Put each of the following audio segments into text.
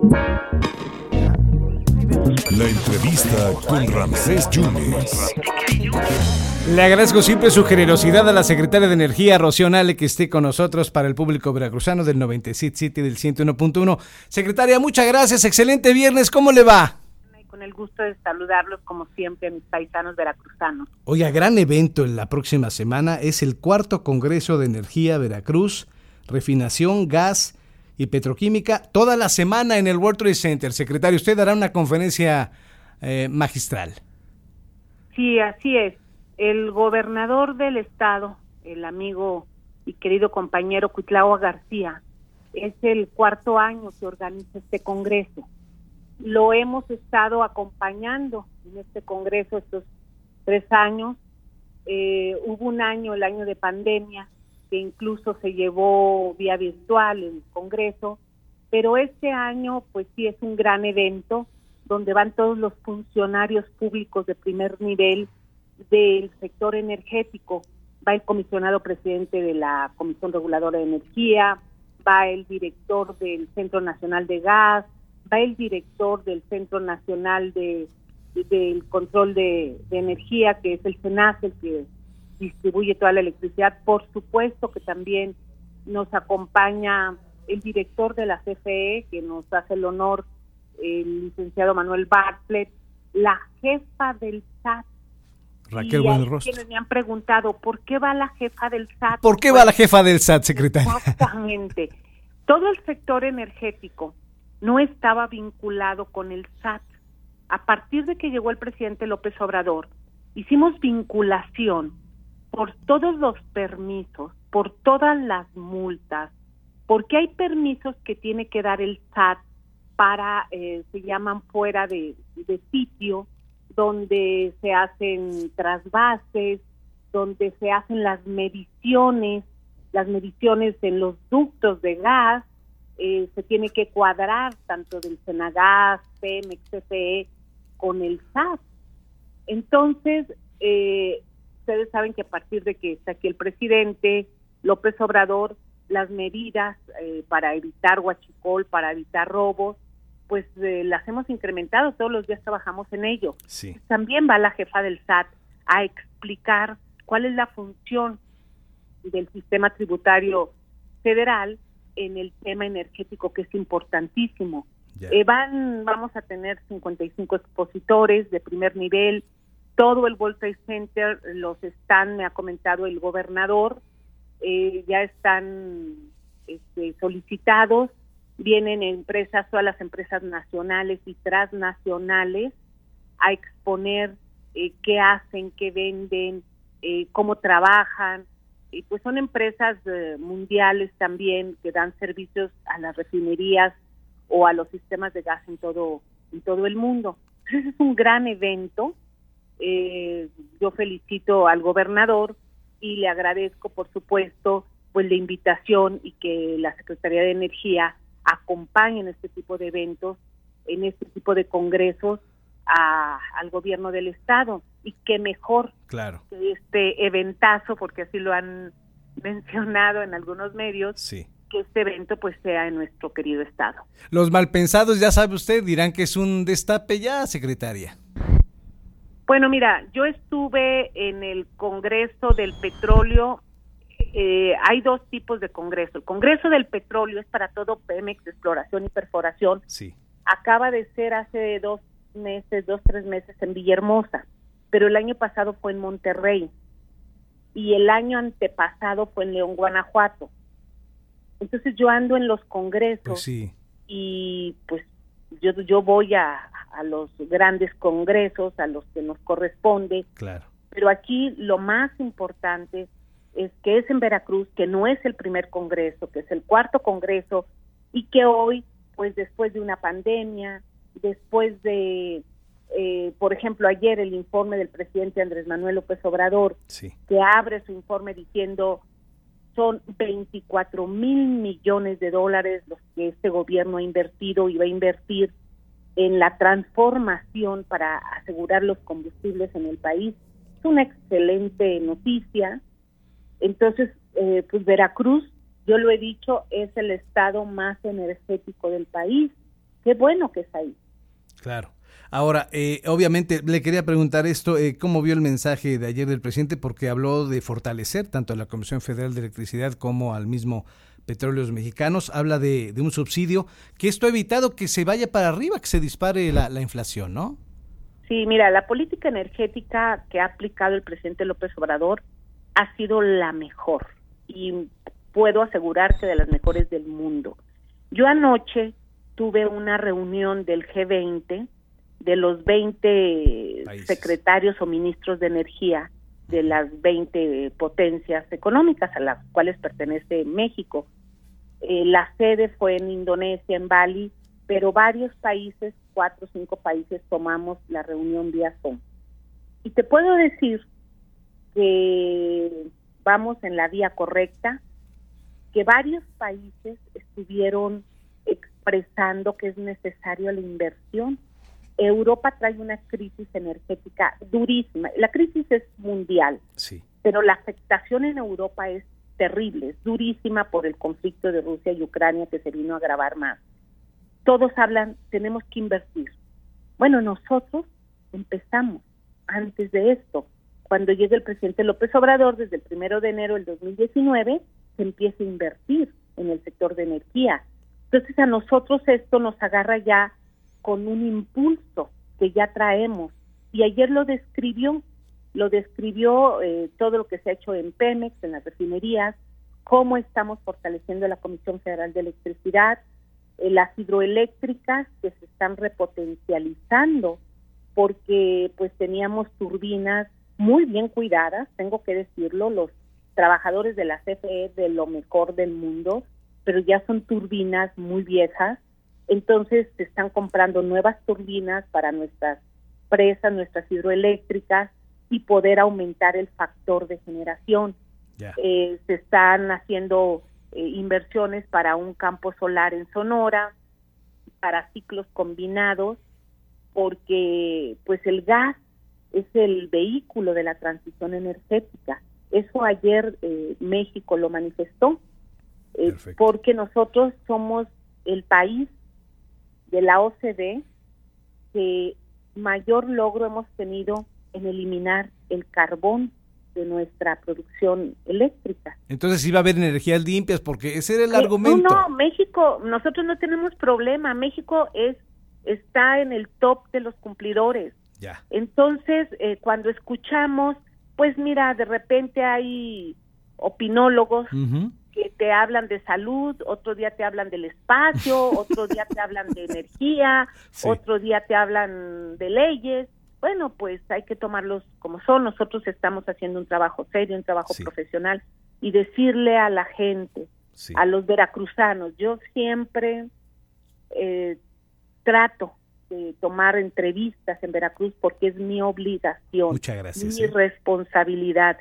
La entrevista con Ramsés Yunes. Le agradezco siempre su generosidad a la secretaria de Energía, Rocío Nale, que esté con nosotros para el público veracruzano del 97 City del 101.1. Secretaria, muchas gracias. Excelente viernes. ¿Cómo le va? Con el gusto de saludarlos, como siempre, a mis paisanos veracruzanos. Oiga, gran evento en la próxima semana. Es el cuarto Congreso de Energía Veracruz, refinación, gas y petroquímica. Toda la semana en el World Trade Center. Secretario, usted dará una conferencia eh, magistral. Sí, así es el gobernador del estado, el amigo y querido compañero Cuitlao García, es el cuarto año que organiza este congreso. Lo hemos estado acompañando en este congreso estos tres años. Eh, hubo un año, el año de pandemia, que incluso se llevó vía virtual el congreso, pero este año pues sí es un gran evento donde van todos los funcionarios públicos de primer nivel del sector energético. Va el comisionado presidente de la Comisión Reguladora de Energía, va el director del Centro Nacional de Gas, va el director del Centro Nacional de, del Control de, Energía, que es el CENAS, el que distribuye toda la electricidad. Por supuesto que también nos acompaña el director de la CFE, que nos hace el honor, el licenciado Manuel Bartlett, la jefa del SAT, Raquel Buenrostro. Quienes me han preguntado, ¿por qué va la jefa del SAT? ¿Por qué va la jefa del SAT, secretaria? Exactamente. Todo el sector energético no estaba vinculado con el SAT. A partir de que llegó el presidente López Obrador, hicimos vinculación por todos los permisos, por todas las multas, porque hay permisos que tiene que dar el SAT para, eh, se llaman fuera de sitio, donde se hacen trasvases, donde se hacen las mediciones, las mediciones en los ductos de gas, eh, se tiene que cuadrar tanto del Senagas, Pemex, CFE con el SAT. Entonces, eh, ustedes saben que a partir de que está aquí el presidente López Obrador, las medidas eh, para evitar huachicol, para evitar robos, pues eh, las hemos incrementado, todos los días trabajamos en ello. También va la jefa del SAT a explicar cuál es la función del sistema tributario federal en el tema energético que es importantísimo. Eh, van, vamos a tener 55 expositores de primer nivel, todo el World Trade Center los están, me ha comentado el gobernador, eh, ya están este, solicitados vienen empresas, todas las empresas nacionales y transnacionales a exponer eh, qué hacen, qué venden, eh, cómo trabajan. Y pues son empresas eh, mundiales también que dan servicios a las refinerías o a los sistemas de gas en todo en todo el mundo. Entonces es un gran evento. Yo felicito al gobernador y le agradezco, por supuesto, pues la invitación y que la Secretaría de Energía acompañen este tipo de eventos, en este tipo de congresos al gobierno del estado y qué mejor claro. que este eventazo, porque así lo han mencionado en algunos medios, sí. que este evento pues sea en nuestro querido estado. Los malpensados, ya sabe usted, dirán que es un destape ya, secretaria. Bueno, mira, yo estuve en el Congreso del Petróleo eh, hay dos tipos de congreso. El Congreso del Petróleo es para todo Pemex, exploración y perforación. Sí. Acaba de ser hace dos meses, dos, tres meses en Villahermosa, pero el año pasado fue en Monterrey y el año antepasado fue en León, Guanajuato. Entonces yo ando en los congresos pues y pues yo, yo voy a, a los grandes congresos, a los que nos corresponde. Claro. Pero aquí lo más importante es que es en Veracruz, que no es el primer congreso, que es el cuarto congreso y que hoy, pues después de una pandemia, después de, eh, por ejemplo, ayer el informe del presidente Andrés Manuel López Obrador, que abre su informe diciendo son 24 mil millones de dólares los que este gobierno ha invertido y va a invertir en la transformación para asegurar los combustibles en el país. Es una excelente noticia entonces, eh, pues Veracruz, yo lo he dicho, es el estado más energético del país. qué bueno que está ahí. Claro. Ahora, eh, obviamente, le quería preguntar esto, eh, ¿cómo vio el mensaje de ayer del presidente? Porque habló de fortalecer tanto a la Comisión Federal de Electricidad como al mismo Petróleos Mexicanos. Habla de, un subsidio, que esto ha evitado que se vaya para arriba, que se dispare la, la inflación, ¿no? Sí, mira, la política energética que ha aplicado el presidente López Obrador ha sido la mejor y puedo asegurar que de las mejores del mundo. Yo anoche tuve una reunión del G20 de los 20 secretarios o ministros de energía de las 20 potencias económicas a las cuales pertenece México. Eh, la sede fue en Indonesia, en Bali, pero varios países, cuatro o cinco países, tomamos la reunión vía Zoom. Y te puedo decir que vamos en la vía correcta, que varios países estuvieron expresando que es necesario la inversión Europa trae una crisis energética durísima. La crisis es mundial, sí. pero la afectación en Europa es terrible, es durísima por el conflicto de Rusia y Ucrania que se vino a agravar más. Todos hablan, tenemos que invertir. Bueno, nosotros empezamos antes de esto. Cuando llegue el presidente López Obrador, desde el primero de enero del 2019, se empieza a invertir en el sector de energía. Entonces a nosotros esto nos agarra ya con un impulso que ya traemos. Y ayer lo describió, lo describió eh, todo lo que se ha hecho en Pemex, en las refinerías, cómo estamos fortaleciendo la Comisión Federal de Electricidad, eh, las hidroeléctricas que se están repotencializando porque pues teníamos turbinas muy bien cuidadas, tengo que decirlo, los trabajadores de la CFE de lo mejor del mundo, pero ya son turbinas muy viejas entonces se están comprando nuevas turbinas para nuestras presas, nuestras hidroeléctricas y poder aumentar el factor de generación. Eh, se están haciendo eh, inversiones para un campo solar en Sonora, para ciclos combinados, porque pues el gas es el vehículo de la transición energética. Eso ayer eh, México lo manifestó, porque nosotros somos el país de la OCDE que mayor logro hemos tenido en eliminar el carbón de nuestra producción eléctrica. Entonces iba a haber energías limpias porque ese era el argumento. No, no, México, nosotros no tenemos problema. México es está en el top de los cumplidores. Ya. Entonces, eh, cuando escuchamos, pues mira, de repente hay opinólogos que te hablan de salud, otro día te hablan del espacio, otro día te hablan de energía, otro día te hablan de leyes. Bueno, pues hay que tomarlos como son. Nosotros estamos haciendo un trabajo serio, un trabajo profesional y decirle a la gente, a los veracruzanos, yo siempre eh, trato de tomar entrevistas en Veracruz porque es mi obligación, mi ¿eh? responsabilidad.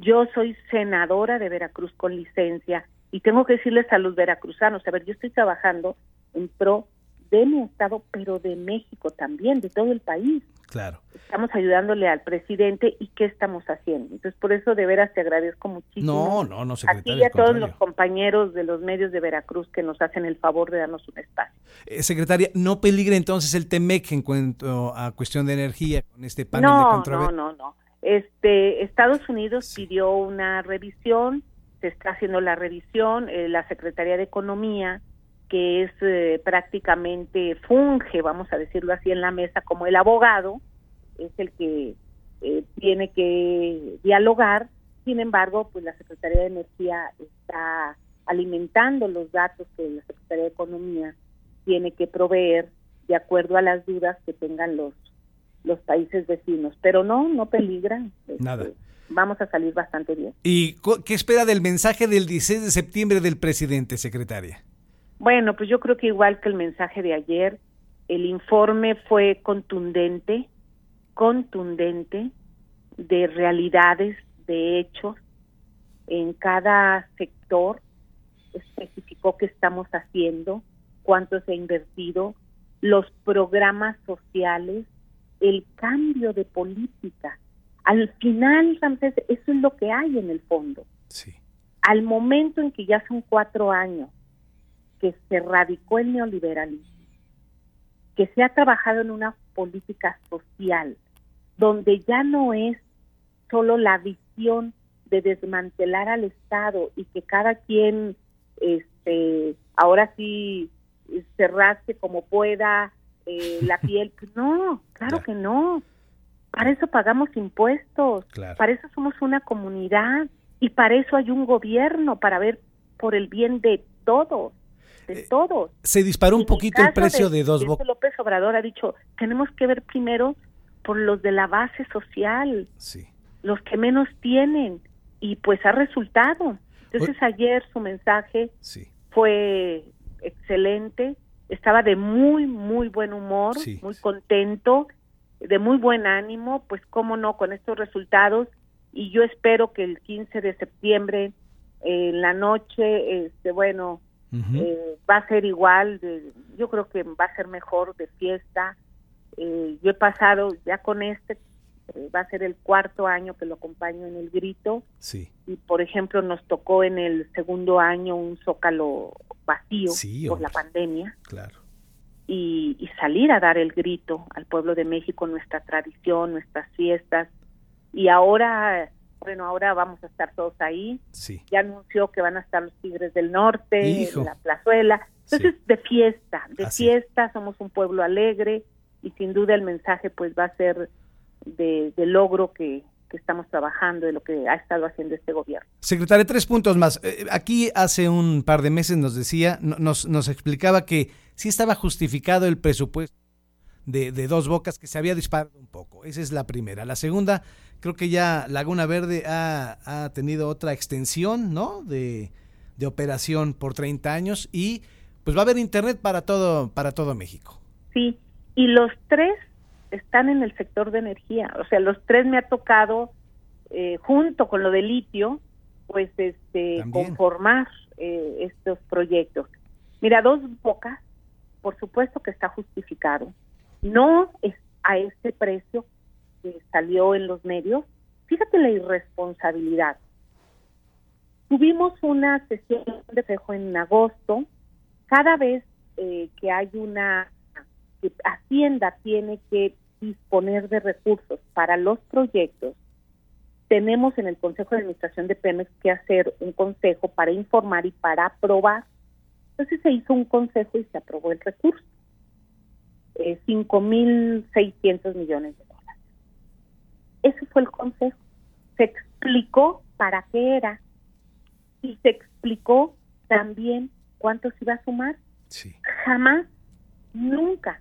Yo soy senadora de Veracruz con licencia y tengo que decirles a los veracruzanos, a ver, yo estoy trabajando en pro de mi estado, pero de México también, de todo el país. Claro. Estamos ayudándole al presidente y qué estamos haciendo. Entonces, por eso de veras te agradezco muchísimo. No, no, no, secretario. Aquí y a todos los compañeros de los medios de Veracruz que nos hacen el favor de darnos un espacio. Eh, secretaria, ¿no peligra entonces el TEMEC en cuanto a cuestión de energía con este panel de controversia? No, no, no. Este, Estados Unidos pidió una revisión, se está haciendo la revisión, eh, la Secretaría de Economía, que es eh, prácticamente funge, vamos a decirlo así, en la mesa como el abogado, es el que eh, tiene que dialogar. Sin embargo, pues la Secretaría de Energía está alimentando los datos que la Secretaría de Economía tiene que proveer de acuerdo a las dudas que tengan los los países vecinos, pero no, no peligran. Este, Nada. Vamos a salir bastante bien. ¿Y qué espera del mensaje del 16 de septiembre del presidente, secretaria? Bueno, pues yo creo que igual que el mensaje de ayer, el informe fue contundente, contundente de realidades, de hechos. En cada sector especificó qué estamos haciendo, cuánto se ha invertido, los programas sociales, el cambio de política. Al final, Ramsés, eso es lo que hay en el fondo. Sí. Al momento en que ya son cuatro años que se radicó el neoliberalismo, que se ha trabajado en una política social, donde ya no es solo la visión de desmantelar al Estado y que cada quien este ahora sí cerrarse como pueda eh, la piel. Pues no, claro que no. Para eso pagamos impuestos, para eso somos una comunidad y para eso hay un gobierno, para ver por el bien de todos, de eh, todos. Se disparó un poquito el precio de, dos bocas. López Obrador ha dicho, tenemos que ver primero por los de la base social, sí. los que menos tienen, y pues ha resultado. Entonces ayer su mensaje fue excelente, estaba de muy, muy buen humor, muy contento, de muy buen ánimo, pues cómo no, con estos resultados, y yo espero que el 15 de septiembre, en la noche, este, bueno, eh, va a ser igual, de, yo creo que va a ser mejor de fiesta. Eh, yo he pasado ya con este eh, va a ser el cuarto año que lo acompaño en el grito. Sí. Y por ejemplo nos tocó en el segundo año un zócalo vacío por la pandemia. Claro. Y, y, salir a dar el grito al pueblo de México, nuestra tradición, nuestras fiestas. Y ahora, bueno, ahora vamos a estar todos ahí. Sí. Ya anunció que van a estar los Tigres del Norte, la plazuela. Entonces, de fiesta, de fiesta, somos un pueblo alegre y sin duda el mensaje pues va a ser de, logro que, estamos trabajando, de lo que ha estado haciendo este gobierno. Secretaria, tres puntos más. Eh, aquí hace un par de meses nos decía, nos, nos explicaba que sí estaba justificado el presupuesto de, dos bocas que se había disparado un poco. Esa es la primera. La segunda, creo que ya Laguna Verde ha, ha tenido otra extensión, ¿no? De, de operación por 30 años y pues va a haber internet para todo, para todo México. Sí, y los tres están en el sector de energía. O sea, los tres me ha tocado, eh, junto con lo de litio, pues este conformar eh, estos proyectos. Mira, dos bocas, por supuesto que está justificado. No es a ese precio que salió en los medios. Fíjate la irresponsabilidad. Tuvimos una sesión de fejo en agosto. Cada vez eh, que hay una que Hacienda tiene que disponer de recursos para los proyectos, tenemos en el Consejo de Administración de Pemex que hacer un consejo para informar y para aprobar. Entonces se hizo un consejo y se aprobó el recurso. Eh, 5.600 millones de dólares. Ese fue el consejo. Se explicó para qué era y se explicó también cuánto se iba a sumar. Jamás, nunca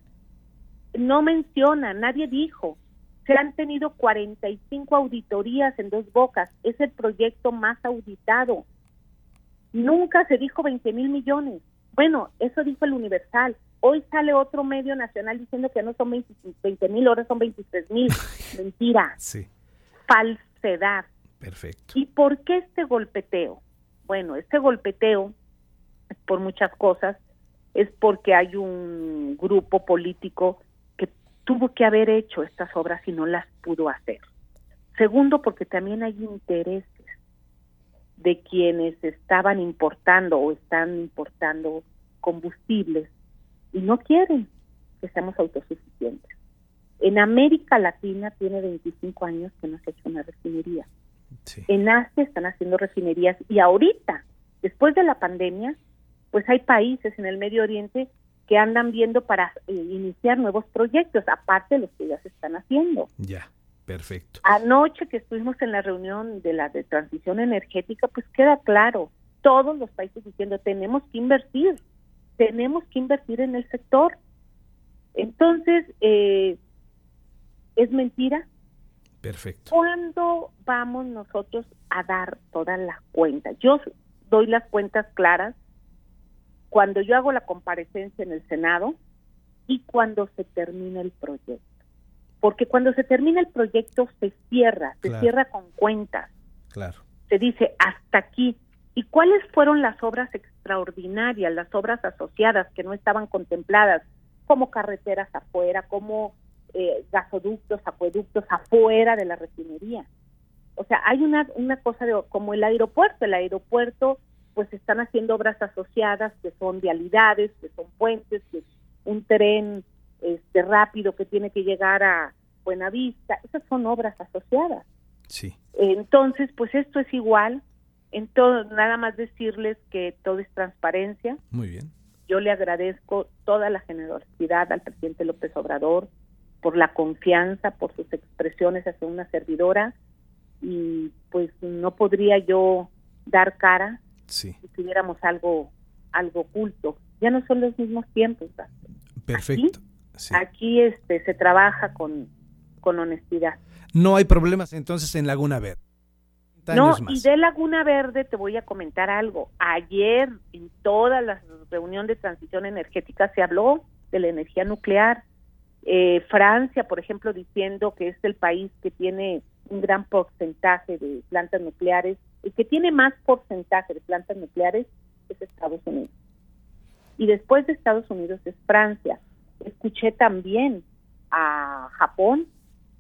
no menciona, nadie dijo. Se han tenido 45 auditorías en dos bocas. Es el proyecto más auditado. Nunca se dijo 20 mil millones. Bueno, eso dijo el Universal. Hoy sale otro medio nacional diciendo que no son 20 mil, ahora son 23 mil. Mentira. Sí. Falsedad. Perfecto. ¿Y por qué este golpeteo? Bueno, este golpeteo, por muchas cosas, es porque hay un grupo político tuvo que haber hecho estas obras y no las pudo hacer. Segundo, porque también hay intereses de quienes estaban importando o están importando combustibles y no quieren que seamos autosuficientes. En América Latina tiene 25 años que no se ha hecho una refinería. En Asia están haciendo refinerías y ahorita, después de la pandemia, pues hay países en el Medio Oriente que andan viendo para eh, iniciar nuevos proyectos, aparte de los que ya se están haciendo. Ya, perfecto. Anoche que estuvimos en la reunión de la de transición energética, pues queda claro, todos los países diciendo tenemos que invertir, tenemos que invertir en el sector. Entonces, eh, ¿es mentira? Perfecto. ¿Cuándo vamos nosotros a dar todas las cuentas? Yo doy las cuentas claras cuando yo hago la comparecencia en el Senado y cuando se termina el proyecto. Porque cuando se termina el proyecto se cierra, se cierra con cuentas. Claro. Se dice hasta aquí. ¿Y cuáles fueron las obras extraordinarias, las obras asociadas que no estaban contempladas, como carreteras afuera, como eh, gasoductos, acueductos afuera de la refinería? O sea, hay una, una cosa de, como el aeropuerto. El aeropuerto pues están haciendo obras asociadas que son vialidades, que son puentes, que un tren este rápido que tiene que llegar a Buenavista, esas son obras asociadas. Sí. Entonces, pues esto es igual. En todo, nada más decirles que todo es transparencia. Muy bien. Yo le agradezco toda la generosidad al presidente López Obrador por la confianza, por sus expresiones hacia una servidora y pues no podría yo dar cara Sí. si tuviéramos algo algo oculto. Ya no son los mismos tiempos. Perfecto. Sí. Aquí este se trabaja con con honestidad. No hay problemas entonces en Laguna Verde. 30 No, y de Laguna Verde te voy a comentar algo. Ayer en toda la reunión de transición energética se habló de la energía nuclear. Eh, Francia, por ejemplo, diciendo que es el país que tiene un gran porcentaje de plantas nucleares, el que tiene más porcentaje de plantas nucleares es Estados Unidos. Y después de Estados Unidos es Francia. Escuché también a Japón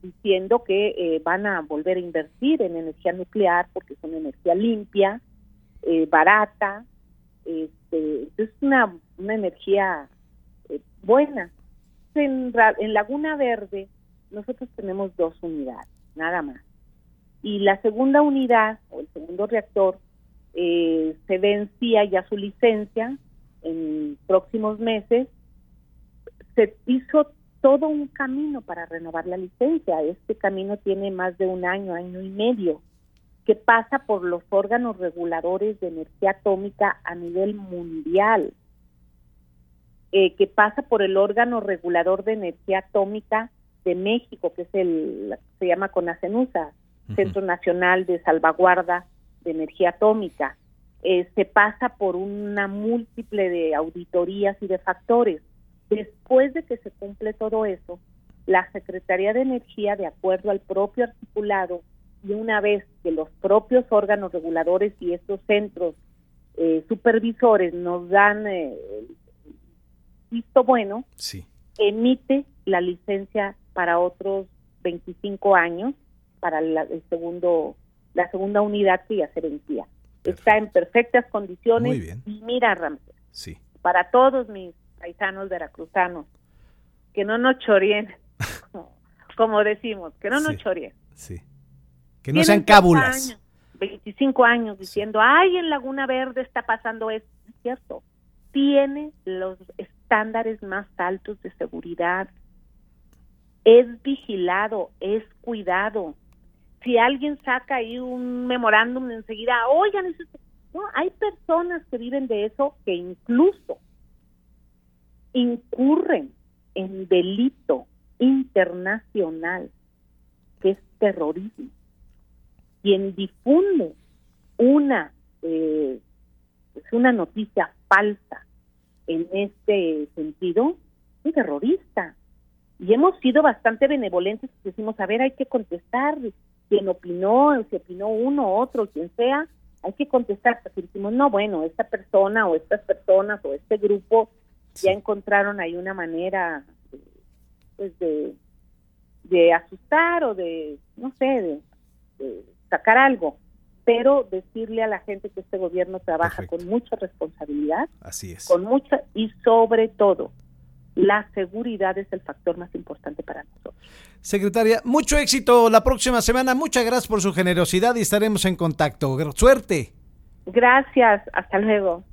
diciendo que eh, van a volver a invertir en energía nuclear porque es una energía limpia, eh, barata, este, es una, una energía eh, buena. En, en Laguna Verde nosotros tenemos dos unidades, nada más. Y la segunda unidad o el segundo reactor eh, se vencía ya su licencia en próximos meses. Se hizo todo un camino para renovar la licencia. Este camino tiene más de un año, año y medio, que pasa por los órganos reguladores de energía atómica a nivel mundial, eh, que pasa por el órgano regulador de energía atómica de México, que es el, se llama CONACENUSA. Centro Nacional de Salvaguarda de Energía Atómica. Eh, se pasa por una múltiple de auditorías y de factores. Después de que se cumple todo eso, la Secretaría de Energía, de acuerdo al propio articulado, y una vez que los propios órganos reguladores y estos centros eh, supervisores nos dan eh, visto bueno, Sí. emite la licencia para otros 25 años para la, el segundo la segunda unidad que ya se vencía. Está en perfectas condiciones Muy bien. y mira Ramsey, Sí. para todos mis paisanos veracruzanos que no nos chorien como- como decimos, que no nos chorien. Sí. Que no sean 30 cábulas. años, 25 años diciendo, ay, en Laguna Verde está pasando esto. Es cierto, tiene los estándares más altos de seguridad. Es vigilado, es cuidado. Si alguien saca ahí un memorándum enseguida, oigan, eso es-". no, hay personas que viven de eso que incluso incurren en delito internacional, que es terrorismo quien difunde una eh, es una noticia falsa en este sentido es un terrorista y hemos sido bastante benevolentes decimos a ver hay que contestar quien opinó si opinó uno otro quien sea hay que contestar porque decimos no bueno esta persona o estas personas o este grupo Sí. ya encontraron ahí una manera pues de de asustar o de no sé de, de sacar algo pero decirle a la gente que este gobierno trabaja Perfecto. con mucha responsabilidad Así es. con mucha y sobre todo la seguridad es el factor más importante para nosotros Secretaria, mucho éxito la próxima semana. Muchas gracias por su generosidad y estaremos en contacto. Suerte. gracias hasta luego